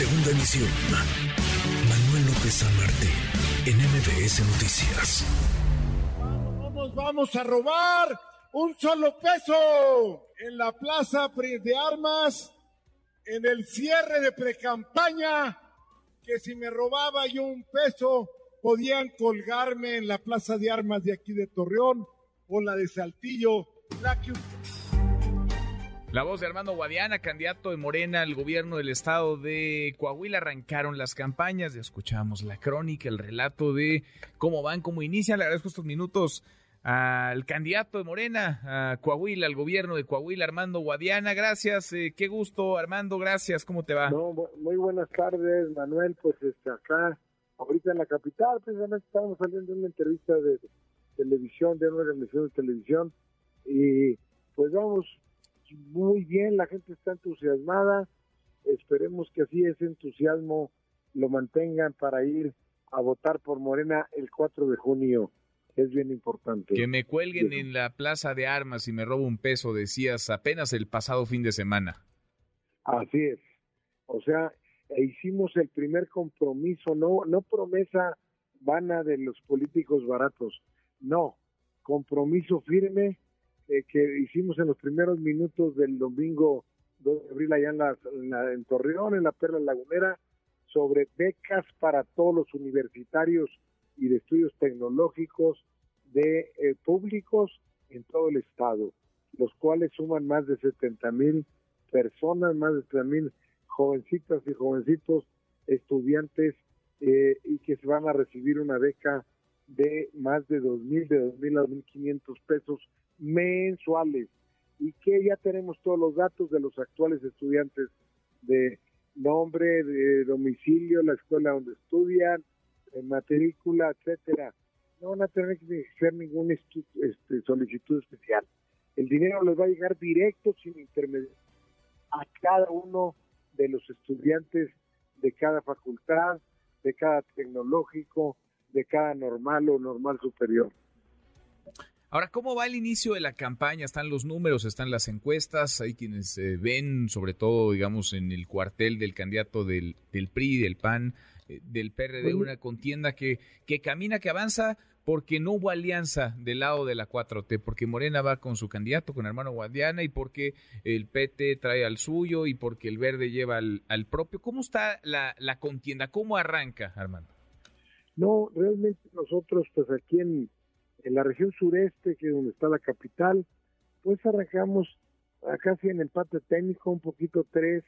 Segunda emisión. Manuel López San Martín, en MBS Noticias. Vamos, vamos a robar un solo peso en la plaza de armas, en el cierre de precampaña, que si me robaba yo un peso, podían colgarme en la plaza de armas de aquí de Torreón o la de Saltillo, la la voz de Armando Guadiana, candidato de Morena al gobierno del estado de Coahuila. Arrancaron las campañas, ya escuchamos la crónica, el relato de cómo van, cómo inician. Le agradezco estos minutos al candidato de Morena a Coahuila, al gobierno de Coahuila, Armando Guadiana. Gracias, eh, qué gusto, Armando, gracias. ¿Cómo te va? muy buenas tardes, Manuel. Pues este, acá, ahorita en la capital, precisamente estamos saliendo de una entrevista de televisión, de una emisión de televisión, y pues vamos muy bien, la gente está entusiasmada, esperemos que así ese entusiasmo lo mantengan para ir a votar por Morena el 4 de junio. Es bien importante. Que me cuelguen en la plaza de armas y me robo un peso, decías apenas el pasado fin de semana. Así es. O sea, e hicimos el primer compromiso, no, no promesa vana de los políticos baratos, no, compromiso firme eh, que hicimos en los primeros minutos del domingo 2 de abril allá en, la, en, Torreón, en la Perla Lagunera, sobre becas para todos los universitarios y de estudios tecnológicos de eh, públicos en todo el estado, los cuales suman más de 70 mil personas, más de 70 mil jovencitas y jovencitos estudiantes eh, y que se van a recibir una beca de más de 2.000, de 2.000 a 2.500 pesos mensuales y que ya tenemos todos los datos de los actuales estudiantes de nombre, de domicilio, la escuela donde estudian, matrícula, etcétera. No van a tener que hacer ninguna este, solicitud especial. El dinero les va a llegar directo sin intermediario a cada uno de los estudiantes de cada facultad, de cada tecnológico, de cada normal o normal superior. Ahora, ¿cómo va el inicio de la campaña? Están los números, están las encuestas, hay quienes eh, ven, sobre todo, digamos, en el cuartel del candidato del, del PRI, del PAN, eh, del PRD, una contienda que, que camina, que avanza, porque no hubo alianza del lado de la 4T, porque Morena va con su candidato, con hermano Guadiana, y porque el PT trae al suyo, y porque el Verde lleva al, al propio. ¿Cómo está la, la contienda? ¿Cómo arranca, Armando? No, realmente nosotros, pues aquí en en la región sureste, que es donde está la capital, pues arrancamos casi en empate técnico, un poquito tres,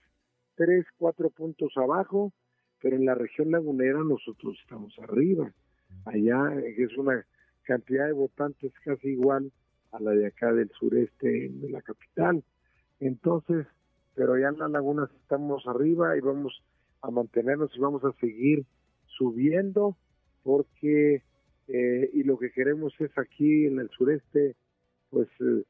tres, cuatro puntos abajo, pero en la región lagunera nosotros estamos arriba. Allá es una cantidad de votantes casi igual a la de acá del sureste de la capital. Entonces, pero ya en las lagunas estamos arriba y vamos a mantenernos y vamos a seguir subiendo porque eh, y lo que queremos es aquí en el sureste, pues eh,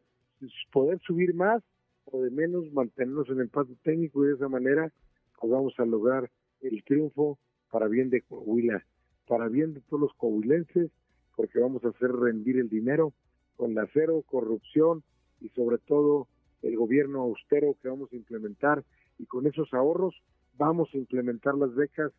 poder subir más o de menos mantenernos en el paso técnico y de esa manera pues vamos a lograr el triunfo para bien de Coahuila, para bien de todos los coahuilenses, porque vamos a hacer rendir el dinero con la cero corrupción y sobre todo el gobierno austero que vamos a implementar. Y con esos ahorros vamos a implementar las becas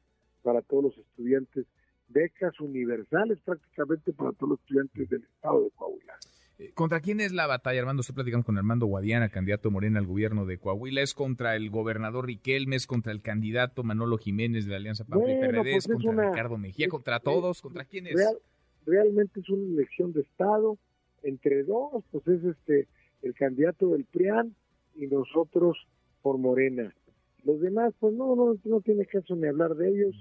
para todos los estudiantes becas universales prácticamente para todos los estudiantes del estado de Coahuila. Eh, ¿Contra quién es la batalla, Armando? Estoy platicando con Armando Guadiana, candidato Morena al gobierno de Coahuila. ¿Es contra el gobernador Riquelme? ¿Es contra el candidato Manolo Jiménez de la Alianza Pablo y PRD? Pues ¿Es contra Ricardo Mejía? ¿Contra todos? ¿Contra quién es? realmente es una elección de Estado. Entre dos, pues es este el candidato del PRIAN y nosotros por Morena. Los demás, pues no, no, no tiene caso ni hablar de ellos.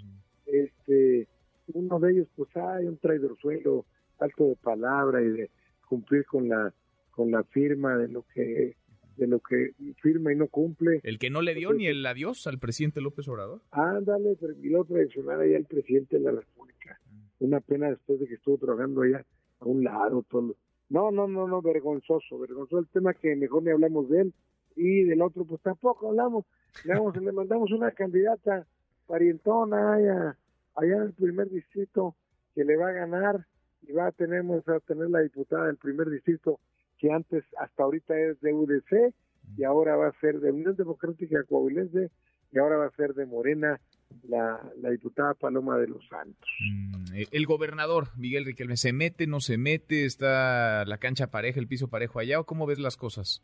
Este uno de ellos pues hay un traidor suelo alto de palabra y de cumplir con la con la firma de lo que de lo que firma y no cumple. El que no le dio ni el adiós al presidente López Obrador. Ándale, y lo traicionar allá al presidente de la República. Una pena después de que estuvo trabajando allá a un lado. todo No, no, no, no, vergonzoso, vergonzoso el tema que mejor ni hablamos de él. Y del otro, pues tampoco hablamos. Le, le mandamos una candidata parientona allá allá en el primer distrito que le va a ganar y va a tener, a tener la diputada del primer distrito que antes, hasta ahorita es de UDC y ahora va a ser de Unión Democrática Coahuilense y ahora va a ser de Morena la, la diputada Paloma de los Santos. Mm, el gobernador, Miguel Riquelme, ¿se mete, no se mete? ¿Está la cancha pareja, el piso parejo allá o cómo ves las cosas?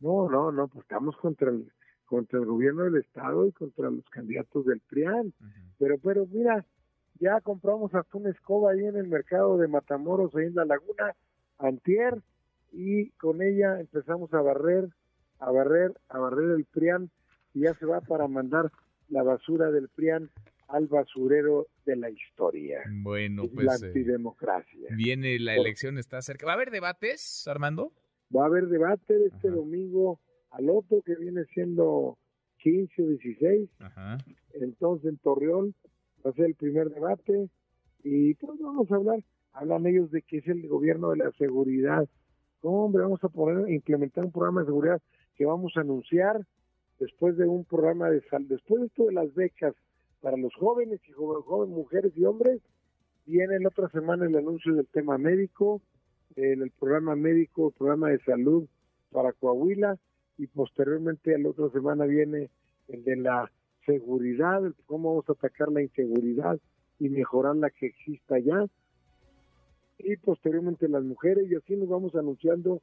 No, no, no, pues estamos contra el, contra el gobierno del Estado y contra los candidatos del PRIAN. Pero, pero mira, ya compramos hasta una escoba ahí en el mercado de Matamoros, ahí en la laguna, antier, y con ella empezamos a barrer, a barrer, a barrer el PRIAN, y ya se va para mandar la basura del PRIAN al basurero de la historia. Bueno, es pues. La antidemocracia. viene la elección, está cerca. ¿Va a haber debates, Armando? Va a haber debate este domingo al otro que viene siendo 15 o 16. Ajá. Entonces en Torreón va a ser el primer debate y pues vamos a hablar. Hablan ellos de que es el gobierno de la seguridad. Hombre, vamos a poner, implementar un programa de seguridad que vamos a anunciar después de un programa de salud, después de esto de las becas para los jóvenes y jóvenes, mujeres y hombres, viene la otra semana el anuncio del tema médico, el, programa médico, el programa de salud para Coahuila y posteriormente la otra semana viene el de la seguridad, cómo vamos a atacar la inseguridad y mejorar la que exista ya y posteriormente las mujeres y así nos vamos anunciando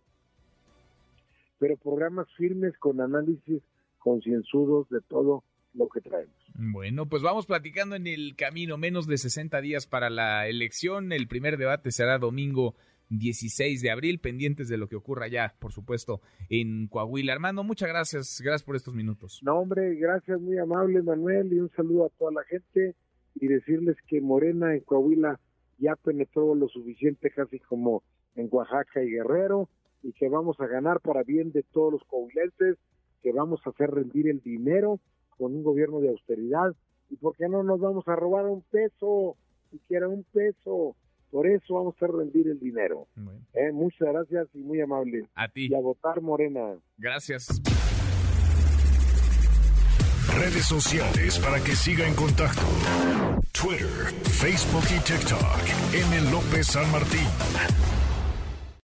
pero programas firmes con análisis concienzudos de todo lo que traemos. Bueno, pues vamos platicando en el camino, menos de 60 días para la elección. El primer debate será domingo 16 de abril, pendientes de lo que ocurra ya, por supuesto, en Coahuila. Armando, muchas gracias, gracias por estos minutos. No, hombre, gracias, muy amable, Manuel, y un saludo a toda la gente y decirles que Morena en Coahuila ya penetró lo suficiente casi como en Oaxaca y Guerrero y que vamos a ganar para bien de todos los coahuilenses que vamos a hacer rendir el dinero con un gobierno de austeridad y porque no nos vamos a robar un peso, siquiera un peso. Por eso vamos a rendir el dinero. Eh, muchas gracias y muy amable. A ti. Y a votar Morena. Gracias. Redes sociales para que siga en contacto: Twitter, Facebook y TikTok. M. López San Martín.